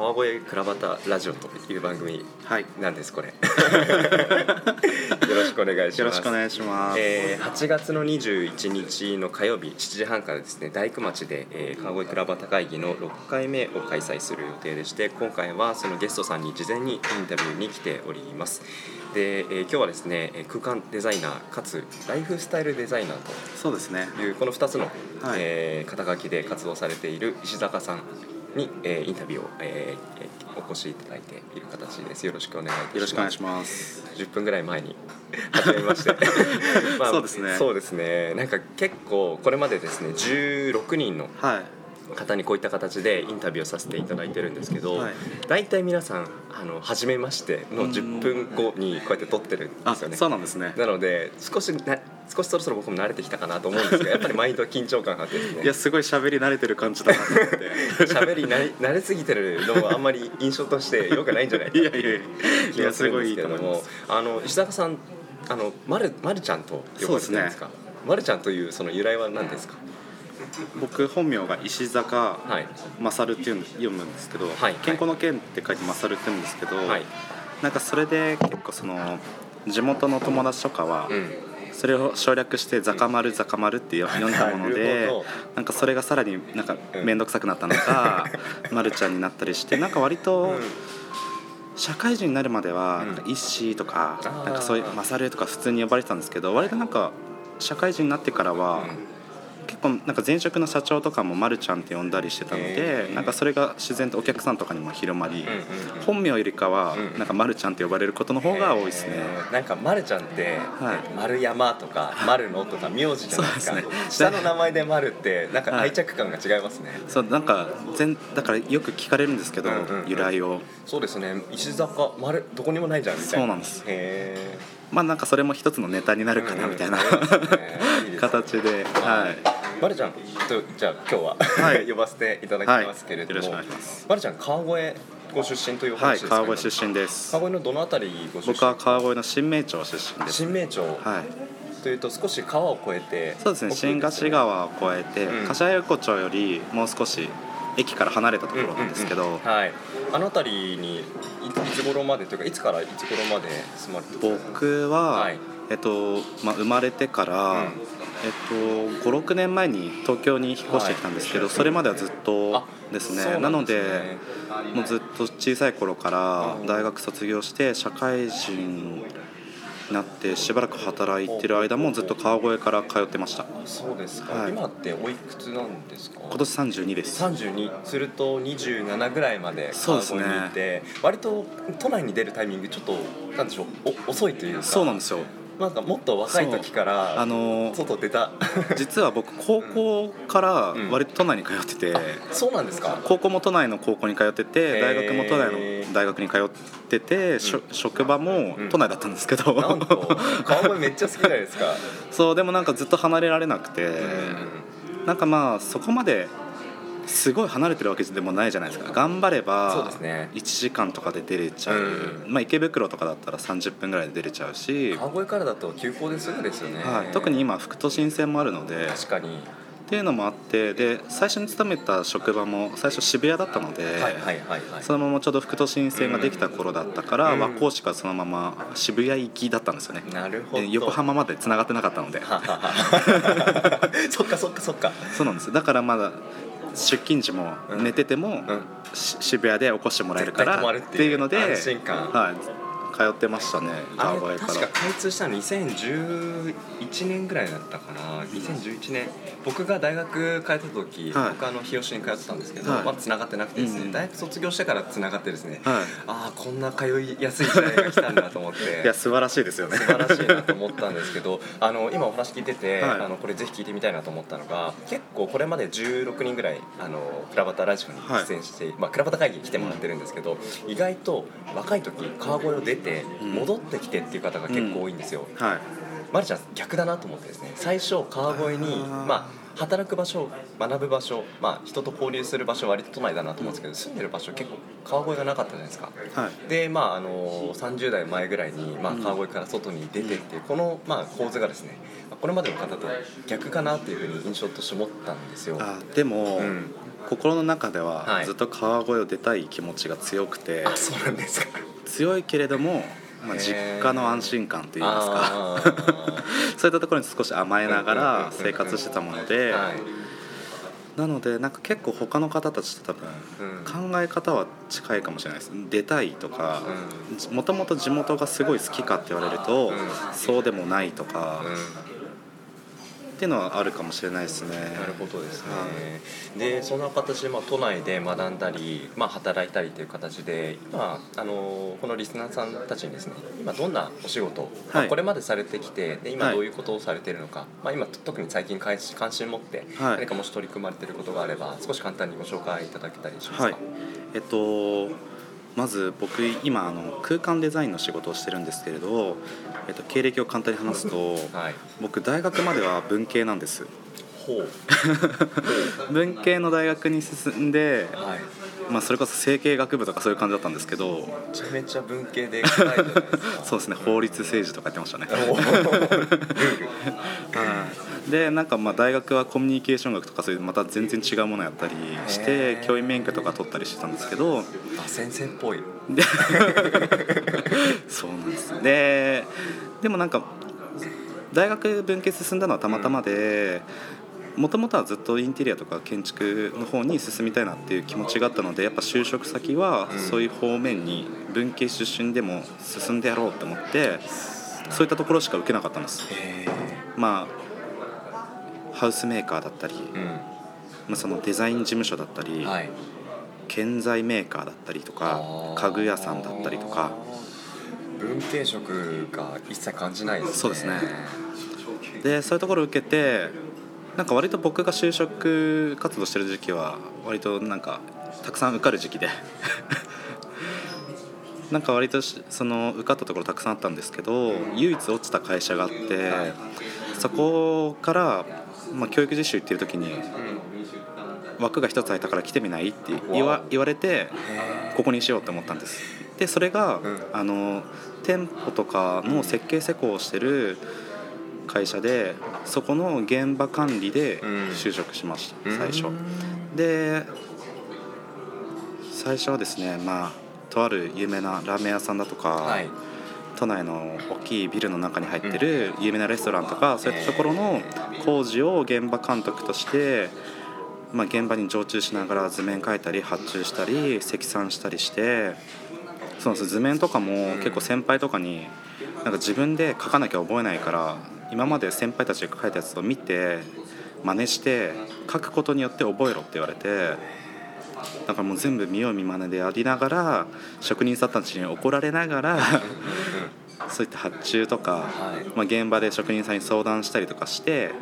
川越倉端ラジオという番組はい。なんですこれ。よろしくお願いします。よろしくお願いします、えー8月の21日の火曜日7時半からですね大工町で、えー川越倉端会議の6回目を開催する予定でして今回はそのゲストさんに事前にインタビューに来ております。で、えー今日はですねえー空間デザイナーかつライフスタイルデザイナーそうですね。というこの2つの、はい。えー肩書きで活動されている石坂さんに、えーインタビューを、えーえーお越しいただいている形です。よろしくお願いいたします。よろしくお願いします。10分ぐらい前に始めまして。そうですね。そうですね。なんか結構これまでですね16人のはい方にこういった形でインタビューをさせていただいてるんですけど、はい。大体皆さんあの初めましての10分後にこうやって撮ってるんあですよね。そうなんですね。なので少しな少しそろそろ僕も慣れてきたかなと思うんですが やっぱり毎度緊張感があって。ですねいやすごい喋り慣れてる感じだなと思って。喋り慣れ慣れすぎてるのもあんまり印象として良くないんじゃないか いやいやいやすごいいですけれどもいと思います。あの石坂さんあのまるまるちゃんと呼ばれてるんですか？まるちゃんというその由来は何ですか？僕本名が石坂はい。勝っていう読むんですけど、はい。健康の健って書いて勝って言うんですけど、はい。なんかそれで結構その地元の友達とかは、うん。それを省略して「ザカマルザカマル」って読んだものでなんかそれがさらになんかうん。面倒くさくなったのか、まるちゃんになったりしてなんか割と社会人になるまではうんなんか「イッシー」とかなんかそういう「マサル」とか普通に呼ばれてたんですけど割となんか社会人になってからは結構なんか前職の社長とかも「まるちゃん」って呼んだりしてたのへでー。なんかそれが自然とお客さんとかにも広まり本名よりかはうんなんか「まるちゃん」って呼ばれることの方が多いですね。えーなんか丸ちゃんって、はい。丸山とか丸野とか名字じゃないですか。下の名前で丸ってなんか愛着感が違いますね、そうなんか全だからよく聞かれるんですけど、由来を。そうですね。石坂丸どこにもないじゃんみたいな。そうなんです。へまあなんかそれも一つのネタになえるかなみたいな、形ではいまるちゃんとじゃあ今日は、はい。呼ばせていただきますけれども、はい。よろしくお願いします。まるちゃん川越ご出身というはい話ですか、川越出身です。川越のどのあたりご出身？僕は川越の新名町出身です新名町、はい。というと少し川を越えてそうですね。奥新河岸川を越えて、うん。柏横丁よりもう少し駅から離れたところなんですけど、うんうんうん。はいあの辺りにいいつ頃までというかいつからいつ頃まで住まれて僕は、はい。えっとまあ、生まれてから、うん。えっと、56年前に東京に引っ越してきたんですけど、それまではずっとあですね。そうなのでもうずっと小さい頃からうん。大学卒業して社会人になってしばらく働いてる間もずっと川越から通ってました。そうですか、はい。今っておいくつなんですか？今年32です。32すると27ぐらいまで川越そうですね。にいて、割と都内に出るタイミングちょっとなんでしょうお遅いというか。そうなんですよなんかもっと若い時からあの外出た。実は僕高校からうん。割と都内に通ってて、そうなんですか？高校も都内の高校に通ってへてー。大学も都内の大学に通ってて、職場も都内だったんですけど、なんと川越めっちゃ好きじゃないですか？そうでもなんかずっと離れられなくて、うん。なんかまあそこまですごい離れてるわけでもないじゃないですか。頑張ればですね。1時間とかで出れちゃう、うん。まあ、池袋とかだったら30分ぐらいで出れちゃうし、川越からだと急行ですぐですよね、はい、特に今副都心線もあるので。確かに。っていうのもあってで最初に勤めた職場も最初渋谷だったので、はいはいはいはい。そのままちょうど副都心線ができた頃だったから、うん。和光市がそのまま渋谷行きだったんですよね、なるほど。で横浜まで繋がってなかったので。そっかそっかそっか。そうなんです。だからまだ出勤時もうん。寝てても、渋谷で起こしてもらえるからっていうので安心感。はい、通ってましたねあれ川越か確から開通したの2011年ぐらいだったかな。2011年僕が大学通ってた時、はい。僕あの日吉に通ってたんですけど、はい。まだ繋がってなくてですね、うん大学卒業してから繋がってですね、はい。ああこんな通いやすい時代が来たんだと思って。いや素晴らしいですよね。素晴らしいなと思ったんですけど あの今お話聞いてて、はい。あのこれぜひ聞いてみたいなと思ったのが結構これまで16人ぐらいあのクラバタラジオに出演して、まあ、クラバタ会議に来てもらってるんですけど、意外と若い時川越を出てうん。戻ってきてっていう方が結構多いんですよ。はい。まるちゃん逆だなと思ってですね最初川越にまあ働く場所学ぶ場所、まあ、人と交流する場所割と都内だなと思うんですけど、住んでる場所結構川越がなかったじゃないですか。はい。でまああの30代前ぐらいに、まあ、うん。川越から外に出てっていうこの、まあ、構図がですねこれまでの方と逆かなっていうふうに印象として持ったんですよ。あでも、うん心の中でははい。ずっと川越を出たい気持ちが強くて、あそうなんですか。強いけれども、まあ、実家の安心感といいますか。そういったところに少し甘えながら生活してたもので、はい。なのでなんか結構他の方たちと多分うん。考え方は近いかもしれないです。出たいとかうもともと地元がすごい好きかって言われると、うん。そうでもないとか、うんっていうのはあるかもしれないですね。なるほどですね。でそんな形でまあ都内で学んだり、まあ働いたりという形で今あのこのリスナーさんたちにですね今どんなお仕事、まあはいこれまでされてきてで今はいどういうことをされているのか、まあ今特に最近関心持ってはい何かもし取り組まれていることがあれば少し簡単にご紹介いただけたりしますか？はいえっとまず僕今あの空間デザインの仕事をしてるんですけれど、えっと、経歴を簡単に話すとはい。僕大学までは文系なんです。文系の大学に進んで、はい。まあ、それこそ整形学部とかそういう感じだったんですけどめちゃめちゃ文系で。そうですね法律政治とかやってましたね でなんかまあ大学はコミュニケーション学とかそういうまた全然違うものやったりしへてー教員免許とか取ったりしてたんですけどあ先生っぽい。で そうなんですででもなんか大学文系進んだのはたまたまでもともとはずっとインテリアとか建築の方に進みたいなっていう気持ちがあったのでやっぱ就職先はうんそういう方面に文系出身でも進んでやろうと思ってそういったところしか受けなかったんですへまあハウスメーカーだったり、え。まあ、そのデザイン事務所だったり、うん。はい。建材メーカーだったりとか家具屋さんだったりとか。文系色が一切感じないですね。そうですね。でそういうところを受けてなんか割と僕が就職活動してる時期は割となんかたくさん受かる時期で なんか割としその受かったところたくさんあったんですけど唯一落ちた会社があって、はい。そこから、まあ、教育実習行ってる時に枠が一つ空いたから来てみないって言わ言われてここにしようって思ったんです。でそれが、うん。あの店舗とかの設計施工をしてる会社でそこの現場管理でうん。就職しました、うん。最初。で最初はですねまあとある有名なラーメン屋さんだとか、はい。都内の大きいビルの中に入ってる有名なレストランとか、そういったところの工事を現場監督として、まあ、現場に常駐しながら図面描いたり発注したり積算したりしてそうです図面とかも結構先輩とかになんか自分で描かなきゃ覚えないから今まで先輩たちが描いたやつを見て真似して描くことによって覚えろって言われてだからもう全部見よう見まねでやりながら職人さんたちに怒られながらそういった発注とか、はい。まあ、現場で職人さんに相談したりとかして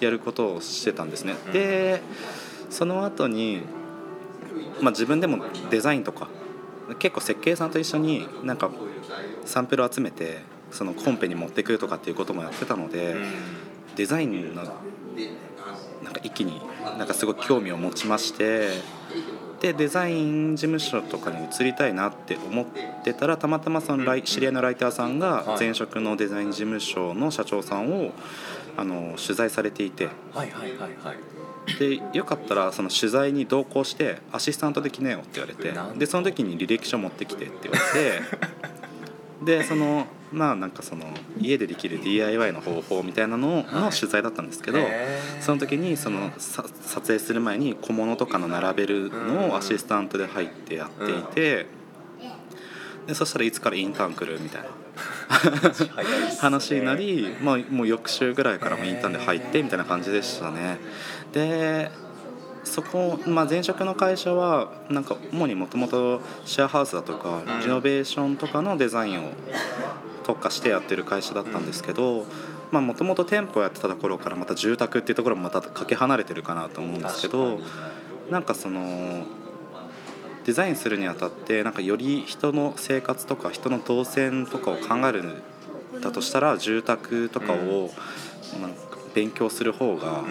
やることをしてたんですね。でその後に、まあ、自分でもデザインとか結構設計さんと一緒になんかサンプルを集めてそのコンペに持ってくるとかっていうこともやってたので、デザインのなんか一気になんかすごい興味を持ちましてでデザイン事務所とかに移りたいなって思ってたらたまたまその知り合いのライターさんがはい。前職のデザイン事務所の社長さんをあの取材されていて。はいはいはいはい。でよかったらその取材に同行してアシスタントできねえよって言われて。でその時に履歴書持ってきてって言われて。でそのまあなんかその家でできる DIY の方法みたいなのの取材だったんですけど、その時にそのさ撮影する前に小物とかの並べるのをアシスタントで入ってやっていて、でそしたらいつからインターン来るみたいな 話になり、まあ、もう翌週ぐらいからもインターンで入ってみたいな感じでしたね。でそこ、まあ、前職の会社はなんか主にもともとシェアハウスだとかリノベーションとかのデザインを特化してやってる会社だったんですけどもともと店舗やってたところからまた住宅っていうところもまたかけ離れてるかなと思うんですけどなんかそのデザインするにあたってなんかより人の生活とか人の動線とかを考えるんだとしたら住宅とかをなんか勉強する方が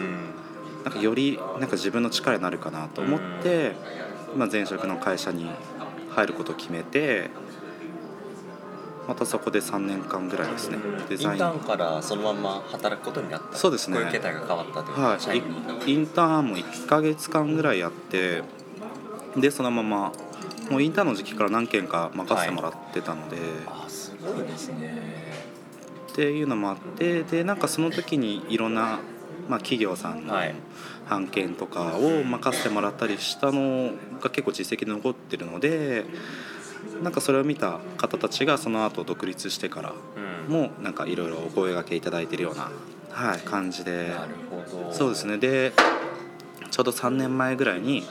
なんかよりなんか自分の力になるかなと思って、まあ、前職の会社に入ることを決めてまたそこで3年間ぐらいですね。デイザイン。ンターンからそのまま働くことになった。そうですね。形態が変わったという。は社員に。いインターンも1ヶ月間ぐらいやってでそのままもうインターンの時期から何件か任せてもらってたので、あすごいですね。っていうのもあってでなんかその時にいろんな、まあ、企業さんのはい。案件とかを任せてもらったりしたのが結構実績で残ってるのでなんかそれを見た方たちがその後独立してからうん。もなんかいろいろお声がけいただいてるような、はい、感じで。なるほど。そうですね。でちょうど3年前ぐらいに、はい。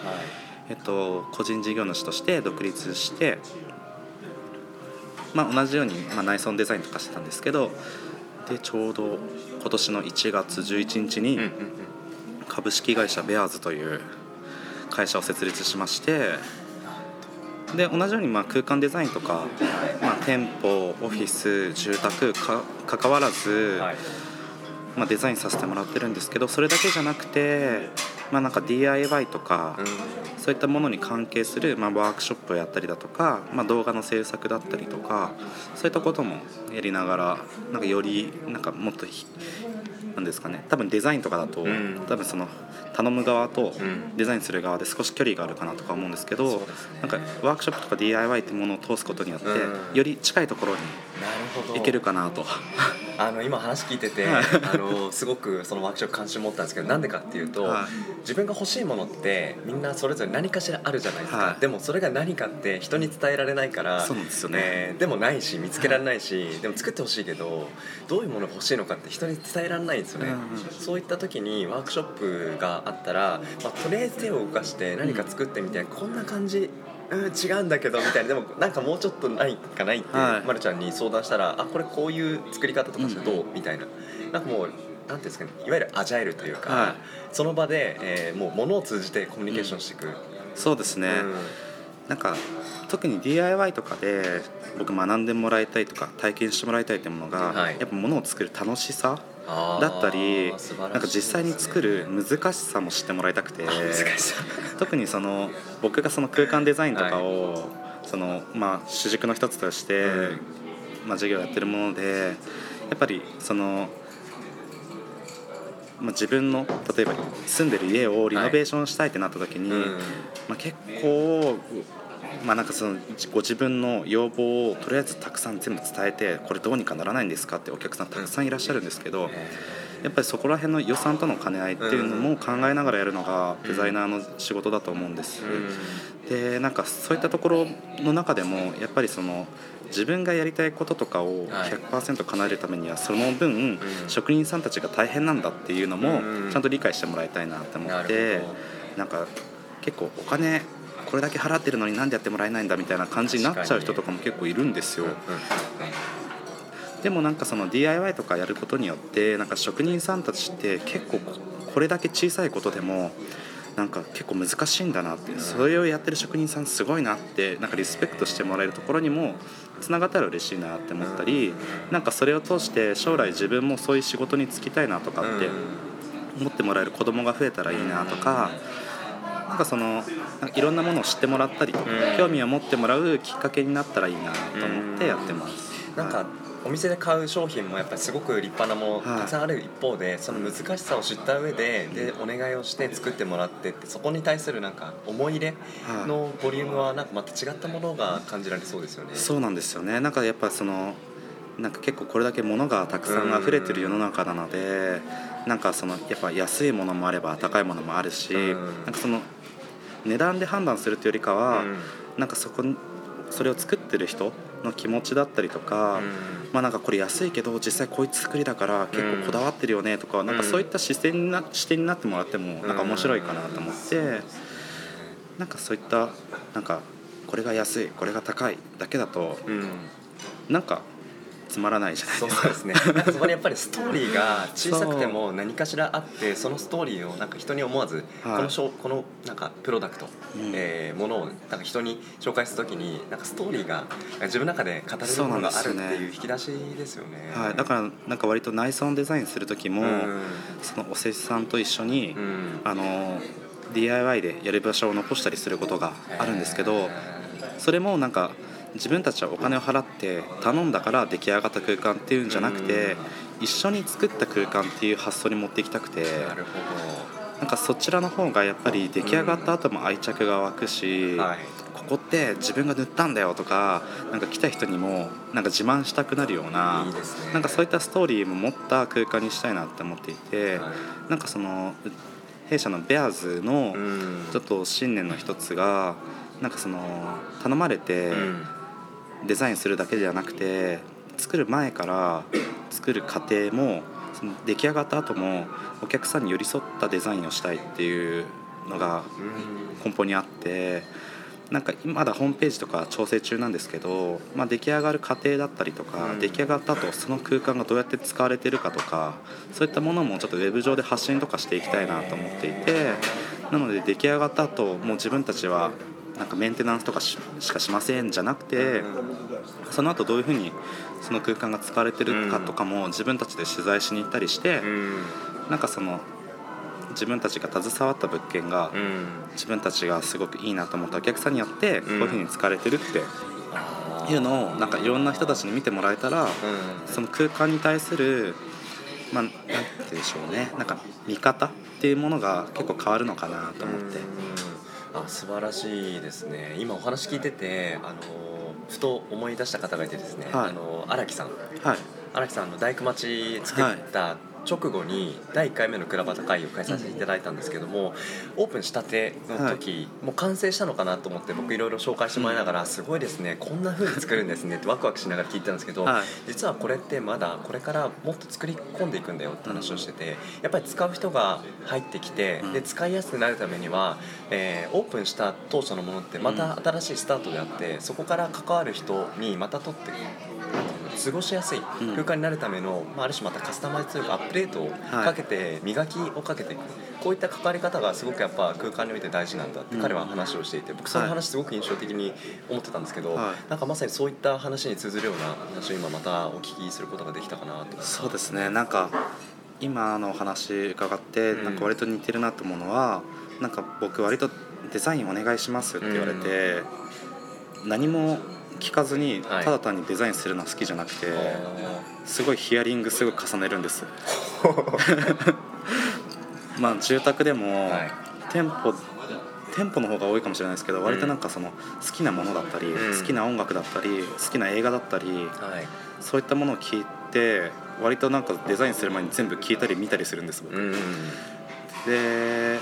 えっと、個人事業主として独立して、まあ、同じように、まあ、内装デザインとかしてたんですけどでちょうど今年の1月11日に株式会社ベアーズという会社を設立しましてで同じようにまあ空間デザインとか、まあ、店舗オフィス住宅か関わらず、はい。まあ、デザインさせてもらってるんですけどそれだけじゃなくて、まあ、なんか DIY とか、うん。そういったものに関係する、まあ、ワークショップをやったりだとか、まあ、動画の制作だったりとかそういったこともやりながらなんかよりなんかもっとひなんですかね。多分デザインとかだと、うん。多分その頼む側とうん。デザインする側で少し距離があるかなとか思うんですけど、そうですね。なんかワークショップとか DIY ってものを通すことによって、うん。より近いところに行けるかなと。あの今話聞いてて、はい。あのすごくそのワークショップ関心持ったんですけどなんでかっていうと、はい。自分が欲しいものってみんなそれぞれ何かしらあるじゃないですか、はい。でもそれが何かって人に伝えられないからそうですよね。えーでもないし見つけられないし、でも作ってほしいけどどういうものが欲しいのかって人に伝えられないんですよね、そういった時にワークショップがあったら、まあ、とりあえず手を動かして何か作ってみて、こんな感じうん、違うんだけどみたいな。でもなんかもうちょっとないかないって、はい。まるちゃんに相談したらあこれこういう作り方とかしてどう、みたいな。なんかもうなんていうんですかね。いわゆるアジャイルというか、はい。その場で、えーもう物を通じてコミュニケーションしていく、そうですね、うん。なんか特に DIY とかで僕学んでもらいたいとか体験してもらいたいってものが、はい。やっぱ物を作る楽しさだったりなんか実際に作る難しさも知ってもらいたくて特にその僕がその空間デザインとかを、そのまあ、主軸の一つとして、うんまあ、授業をやってるものでやっぱりその、まあ、自分の例えば住んでる家をリノベーションしたいってなった時に、うん。まあ、結構、まあ、なんかそのご自分の要望をとりあえずたくさん全部伝えてこれどうにかならないんですか？ってお客さんたくさんいらっしゃるんですけど、やっぱりそこら辺の予算との兼ね合いっていうのも考えながらやるのがデザイナーの仕事だと思うんです。でなんかそういったところの中でもやっぱりその自分がやりたいこととかをはい。100%叶えるためにはその分、職人さんたちが大変なんだっていうのもうん。ちゃんと理解してもらいたいなって思ってなんか結構お金これだけ払ってるのになんでやってもらえないんだみたいな感じになっちゃう人とかも結構いるんですよ。でもなんかその DIY とかやることによってなんか職人さんたちって結構ここれだけ小さいことでもなんか結構難しいんだなってそれをやってる職人さんすごいなってなんかリスペクトしてもらえるところにもつながったら嬉しいなって思ったりなんかそれを通して将来自分もそういう仕事に就きたいなとかって思ってもらえる子供が増えたらいいなとか。なんかそのいろんなものを知ってもらったりとかうん。興味を持ってもらうきっかけになったらいいなと思ってやってます。なんかお店で買う商品もやっぱりすごく立派なものはい。たくさんある一方でその難しさを知った上ででお願いをして作ってもらってってそこに対するなんか思い入れはい。のボリュームはなんかまた違ったものが感じられそうですよね。そうなんですよね。なんかやっぱそのなんか結構これだけ物がたくさん溢れてる世の中なのでなんかそのやっぱ安いものもあれば高いものもあるしうん。なんかその値段で判断するというよりかはうん。なんかそこにそれを作ってる人の気持ちだったりとか、うん。まあなんかこれ安いけど実際こういう作りだから結構こだわってるよねとか、なんかそういった視点にな視点になってもらってもなんか面白いかなと思って、なんかそういったなんかこれが安いこれが高いだけだとうん。なんかつまらないじゃないそうですか。ですね。なんかそこにやっぱりストーリーが小さくても何かしらあってそのストーリーをなんか人に思わず、はい。このショーこのなんかプロダクト、うん。えーものをなんか人に紹介するときになんかストーリーが自分の中で語れるものがあるっていう引き出しですよね。はい、だからなんか割と内装のデザインする時も、うん。そのお施主さんと一緒に、うん。あの DIY でやる場所を残したりすることがあるんですけど、へそれもなんか自分たちはお金を払って頼んだから出来上がった空間っていうんじゃなくて、一緒に作った空間っていう発想に持っていきたくて。なんかそちらの方がやっぱり出来上がった後も愛着が湧くし、ここって自分が塗ったんだよとかなんか来た人にもなんか自慢したくなるようななんかそういったストーリーも持った空間にしたいなって思っていて、はい。なんかその弊社のベアーズのうん。ちょっと信念の一つがなんかその頼まれてうんデザインするだけじゃなくて作る前から作る過程もその出来上がった後もお客さんに寄り添ったデザインをしたいっていうのが根本にあってなんかまだホームページとか調整中なんですけど、まあ、出来上がる過程だったりとか、うん。出来上がった後その空間がどうやって使われてるかとかそういったものもちょっとウェブ上で発信とかしていきたいなと思っていてなので出来上がった後もう自分たちはなんかメンテナンスとかししかしませんじゃなくてその後どういうふうにその空間が使われてるかとかも自分たちで取材しに行ったりしてうん。なんかその自分たちが携わった物件がうん。自分たちがすごくいいなと思ったお客さんによってこういうふうに使われてるっていうのをなんかいろんな人たちに見てもらえたらうん。その空間に対するまあなんて言うんでしょうね。なんか見方っていうものが結構変わるのかなと思って。うんあ素晴らしいですね。今お話聞いててあのふと思い出した方がいてですね、はい。あの荒木さん。はい。荒木さんの大工町作った直後に第1回目のクラバタ会を開催させていただいたんですけども、オープンしたての時、もう完成したのかなと思って僕いろいろ紹介してもらいながら、すごいですねこんな風に作るんですねってワクワクしながら聞いてたんですけど、はい。実はこれってまだこれからもっと作り込んでいくんだよって話をしててやっぱり使う人が入ってきてうん。で使いやすくなるためには、えーオープンした当初のものってまた新しいスタートであってそこから関わる人にまた取って過ごしやすいうん。空間になるための、まあ、ある種またカスタマイズというかアップデートをかけて磨きをかけていく、こういった関わり方がすごくやっぱ空間において大事なんだってうん。彼は話をしていて僕そのはい。話すごく印象的に思ってたんですけど、はい。なんかまさにそういった話に通ずるような話を今またお聞きすることができたかなとそうですね。なんか今のお話伺ってうん。なんか割と似てるなと思うのはなんか僕割とデザインお願いしますって言われて何も聞かずにはい。ただ単にデザインするの好きじゃなくてすごいヒアリングすごい重ねるんです。まあ住宅でもはい。店舗店舗の方が多いかもしれないですけど割となんかその好きなものだったりうん。好きな音楽だったり好きな映画だったりはい。そういったものを聞いて割となんかデザインする前に全部聞いたり見たりするんです僕。うん。で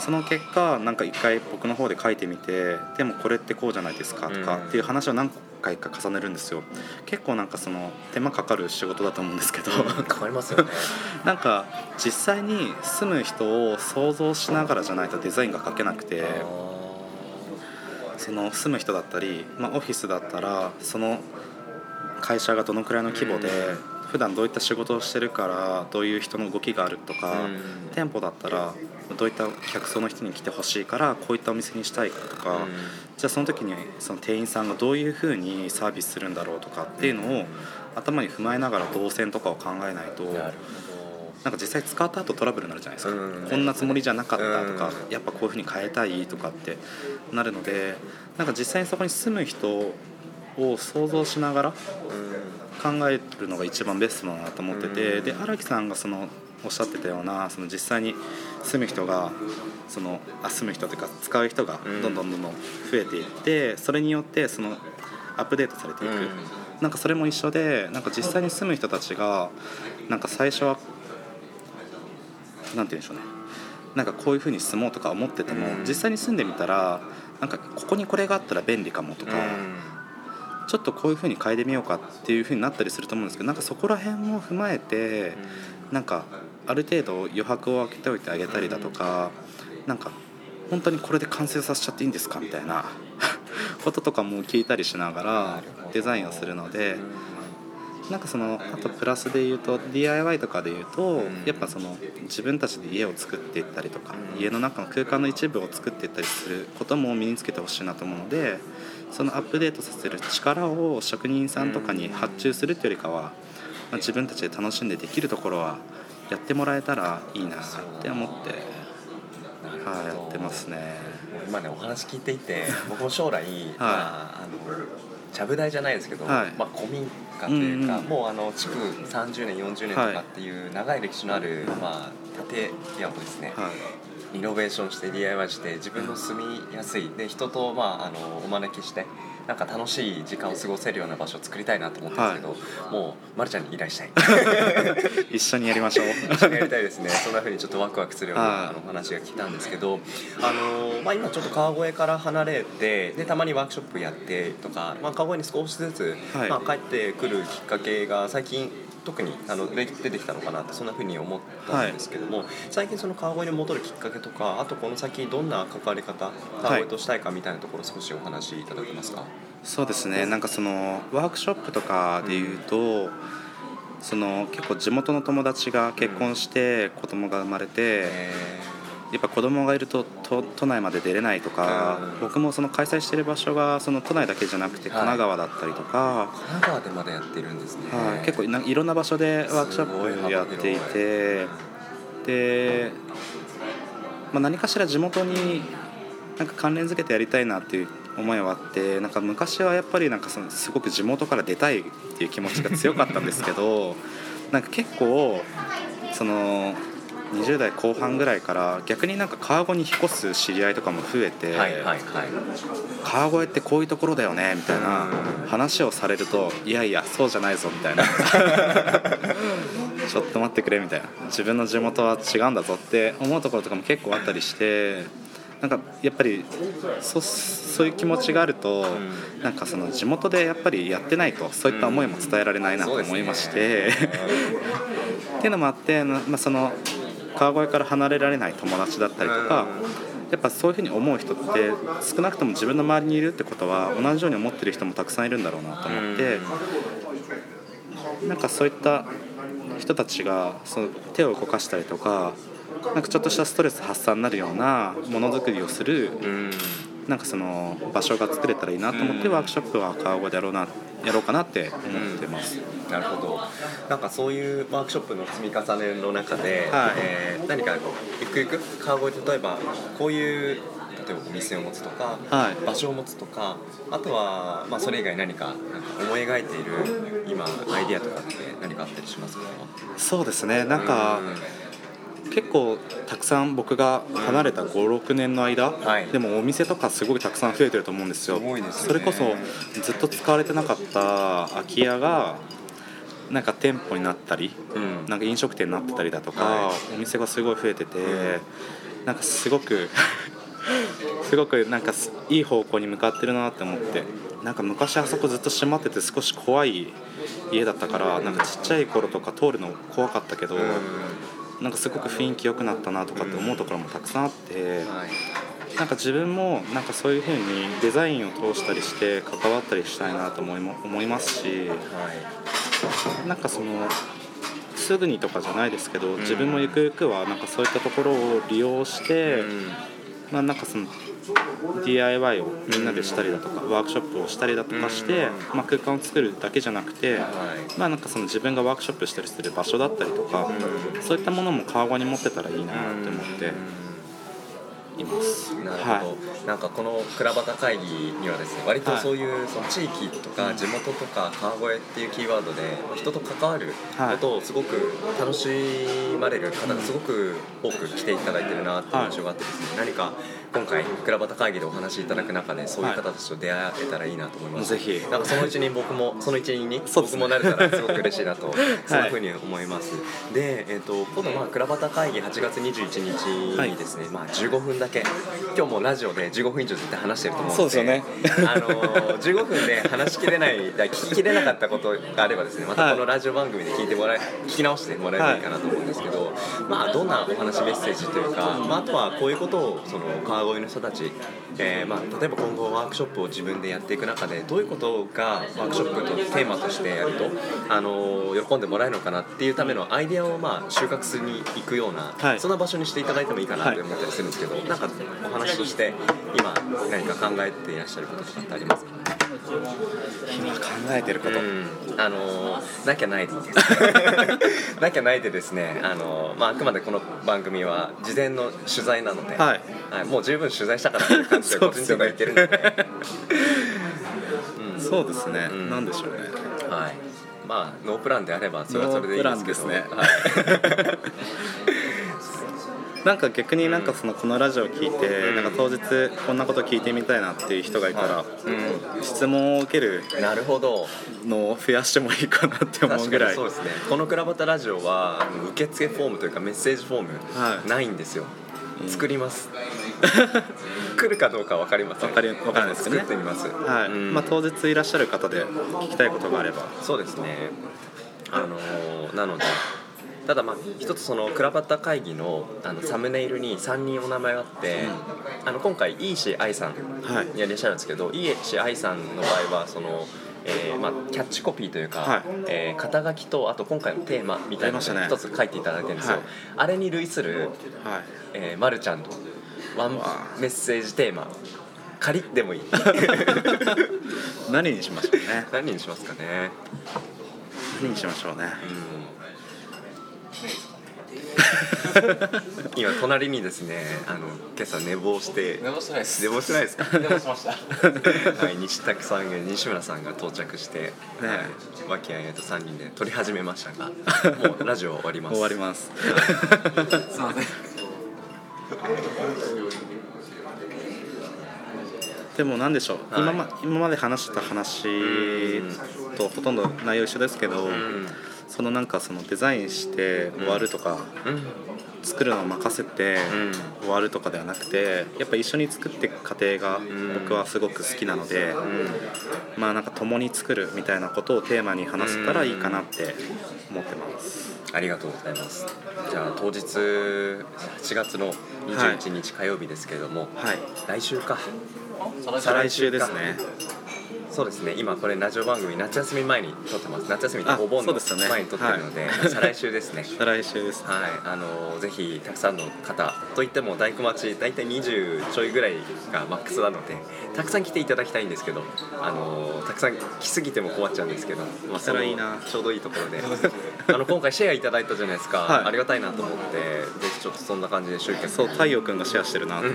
その結果なんか一回僕の方で書いてみてでもこれってこうじゃないですかとかうん。っていう話を何回か重ねるんですよ。結構なんかその手間かかる仕事だと思うんですけど。変わりますよね。なんか実際に住む人を想像しながらじゃないとデザインが書けなくてその住む人だったり、まあ、オフィスだったらその会社がどのくらいの規模でうん。普段どういった仕事をしてるからどういう人の動きがあるとか、うん。店舗だったらどういった客層の人に来てほしいからこういったお店にしたいとか、うん。じゃあその時にその店員さんがどういうふうにサービスするんだろうとかっていうのを頭に踏まえながら動線とかを考えないとなんか実際使った後トラブルになるじゃないですか、うん。こんなつもりじゃなかったとか、うんやっぱこういうふうに変えたいとかってなるのでなんか実際にそこに住む人を想像しながら考えるのが一番ベストだなと思ってて、うん。で荒木さんがそのおっしゃってたようなその実際に住む人がそのあ住む人というか使う人がうん。どんどんどんどん増えていってそれによってそのアップデートされていく、うん。なんかそれも一緒でなんか実際に住む人たちがなんか最初はなんて言うんでしょうね。なんかこういうふうに住もうとか思ってても、うん。実際に住んでみたらなんかここにこれがあったら便利かもとか、ちょっとこういうふうに変えてみようかっていうふうになったりすると思うんですけどなんかそこら辺も踏まえてなんかある程度余白を空けておいてあげたりだとかなんか本当にこれで完成させちゃっていいんですかみたいな こととかも聞いたりしながらデザインをするのでうんなんかそのあとプラスで言うと DIY とかで言うとうん。やっぱその自分たちで家を作っていったりとかうん。家の中の空間の一部を作っていったりすることも身につけてほしいなと思うのでそのアップデートさせる力を職人さんとかに発注するっていうよりかは、まあ、自分たちで楽しんでできるところはやってもらえたらいいなって思って、なるほどはい、やってますね。今ねお話聞いていて 僕も将来、まあ、あのちゃぶ台じゃないですけど、はい。まあ、古民家というか、うんうんもうあの築30年40年とかっていう長い歴史のある、まあ、建屋をですね、はい。リノベーションして DIY して自分の住みやすい。で人と、まあ、あのお招きしてなんか楽しい時間を過ごせるような場所を作りたいなと思ってるんですけど、もうまるちゃんに依頼したい。一緒にやりましょう。一緒にやりたいですね。そんな風にちょっとワクワクするようなはい。あのお話が来たんですけど、あのまあ、今ちょっと川越から離れてでたまにワークショップやってとか、まあ、川越に少しずつ、はい。まあ、帰ってくるきっかけが最近特にあの出出てきたのかなってそんな風に思ったんですけども、最近その川越に戻るきっかけとかあとこの先どんな関わり方川越としたいかみたいなところ少しお話しいただけますか、そうですね。なんかそのワークショップとかでいうと、その結構地元の友達が結婚して子供が生まれて、えやっぱ子供がいると都都内まで出れないとか、うん。僕もその開催してる場所がその都内だけじゃなくて神奈川だったりとか、ー神奈川でまだやってるんですね、はい、結構ないろんな場所でワークショップやっていてで、まあ、何かしら地元になんか関連づけてやりたいなっていう思いはあってなんか昔はやっぱりなんかそのすごく地元から出たいっていう気持ちが強かったんですけど なんか結構その20代後半ぐらいから逆になんか川越に引っ越す知り合いとかも増えて、はいはいはい。川越ってこういうところだよねみたいなうん。話をされるといやいやそうじゃないぞみたいな。ちょっと待ってくれみたいな。自分の地元は違うんだぞって思うところとかも結構あったりしてなんかやっぱりそそういう気持ちがあると、ん。なんかその地元でやっぱりやってないとそういった思いも伝えられないなと思いまして、っていうのもあって、なまあ、その川越から離れられない友達だったりとか、やっぱそういうふうに思う人って少なくとも自分の周りにいるってことは同じように思ってる人もたくさんいるんだろうなと思って、なんかそういった人たちがその手を動かしたりとかなんかちょっとしたストレス発散になるようなものづくりをするうん。なんかその場所が作れたらいいなと思ってワークショップは川越でやろうなやろうかなって思ってます。なるほど。なんかそういうワークショップの積み重ねの中で、はい。えー何かこうゆくゆく川越で例えばこういう例えばお店を持つとか、はい。場所を持つとかあとは、まあ、それ以外何かか思い描いている今アイディアとかって何かあったりしますか？そうですね。なんかうん結構たくさん僕が離れた56年の間、はい。でもお店とかすごいたくさん増えてると思うんですよ。ね。それこそずっと使われてなかった空き家がなんか店舗になったりうん。なんか飲食店になってたりだとか、はお店がすごい増えてて、うん。なんかすごく すごくなんかすいい方向に向かってるなって思ってなんか昔あそこずっと閉まってて少し怖い家だったからなんかちっちゃい頃とか通るの怖かったけど、なんかすごく雰囲気良くなったなとかって思うところもたくさんあって、はい。なんか自分もなんかそういう風にデザインを通したりして関わったりしたいなと思いも思いますしはい。なんかそのすぐにとかじゃないですけど自分もゆくゆくはなんかそういったところを利用して、うん。まあ、なんかその DIY をみんなでしたりだとかワークショップをしたりだとかして、まあ、空間を作るだけじゃなくて、はい。まあ、なんかその自分がワークショップしたりする場所だったりとか、そういったものも川越に持ってたらいいなって思っています。なるほど、はいなんかこの倉端会議にはですね割とはい。そういうその地域とか地元とか川越っていうキーワードで人と関わることをすごく楽しまれる方がすごく多く来ていただいてるなっていう印象があってですね、何か今回倉端会議でお話しいただく中でそういう方たちと出会えたらいいなと思います、ぜひ。なんかそのうちに僕もその一員に僕もなれたらすごく嬉しいなと、そんなふうに思います。で、えー、と今度まあ倉端会議8月21日にですね、まあ、15分だけ。今日もラジオで15分以上絶対話してると思うので。そうですよね。あのー15分で話しきれないだ聞ききれなかったことがあればですねまたこのラジオ番組で聞いてもらえ聞き直してもらえばいいかなと思うんですけど、まあどんなお話メッセージというか、まあ、あとはこういうことをその川越の人たち、えーまあ、例えば今後ワークショップを自分でやっていく中でどういうことがワークショップとテーマとしてやると、あのー喜んでもらえるのかなっていうためのアイデアをまあ収穫しに行くような、はい。そんな場所にしていただいてもいいかなって思ったりするんですけど、なんかお話として今何か考えていらっしゃることとかってありますか？今考えてること、うん。あのーなきゃないでです。なきゃないでですね、あのーまあ、あくまでこの番組は事前の取材なので、はい。はいもう十分取材したからという感じで個人的に言ってるので。うん。そうですね、うん。なんでしょうね。はい。まあノープランであればそれはそれでいいですけど。ノープラはいなんか逆になんかそのこのラジオを聞いて、うん。なんか当日こんなこと聞いてみたいなっていう人がいたら、う質問を受けるんなるほど。のを増やしてもいいかなって思うぐらい。そうですね。この「クラバタラジオは」受付フォームというかメッセージフォームはい。ないんですよ、うん。作ります。来るかどうか分かりません。わかりわからないですけどね。作ってみます。はい。うん。まあ、当日いらっしゃる方で聞きたいことがあれば。そうですね。あのーなのでただまあ一つそのクラバタ会議のあのサムネイルに3人お名前があって、あの今回いいし愛さんはいいらっしゃるんですけど、いいし愛さんの場合はその、えーまあ、キャッチコピーというか、はい。えー肩書きとあと今回のテーマみたいなのを一つ書いていただいてるんですよ、はい。あれに類する、はい。えー、まるちゃんのワンわメッセージテーマ仮でもいい。何にしましょうね。何にしますかね。何にしましょうね 今隣にですねあの今朝寝坊して寝坊してないです。寝坊してないですか？寝坊しました。はい、西拓さんが西村さんが到着して、ね。はい和気あいあいと3人で撮り始めましたが もうラジオ終わります。終わります。すいません。でもなんでしょう、はい。今ま今まで話した話とほとんど内容一緒ですけど、うんそのなんかそのデザインして終わるとか、うん。作るのを任せてうん。終わるとかではなくてやっぱ一緒に作っていく過程がん。僕はすごく好きなので、まあなんか共に作るみたいなことをテーマに話せたらいいかなって思ってます。ありがとうございます。じゃあ当日8月の21日火曜日ですけれども、はい、来週か。再来週ですね。そうですね。今これラジオ番組夏休み前に撮ってます。夏休みってあお盆のそうですよね。前に撮ってるので、再来週ですね。再来週です。はい、あのぜひたくさんの方といっても大工町大体20ちょいぐらいがマックスなのでたくさん来ていただきたいんですけどあのたくさん来すぎても困っちゃうんですけど、まあ、来たらいいなちょうどいいところで。あの今回シェアいただいたじゃないですか、はい。ありがたいなと思ってぜひちょっとそんな感じで集客。そう太陽くんがシェアしてるな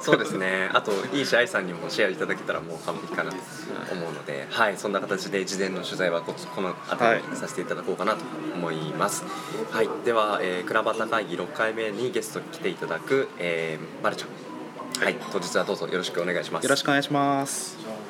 そうですね。あといいし愛さんにもシェアいただけたらもう完璧かなと思うので、はい、そんな形で事前の取材はここの辺りにさせていただこうかなと思います、はいでは、えー、クラバタ会議6回目にゲストに来ていただく、えー、まるちゃんはい、当日はどうぞよろしくお願いします。よろしくお願いします。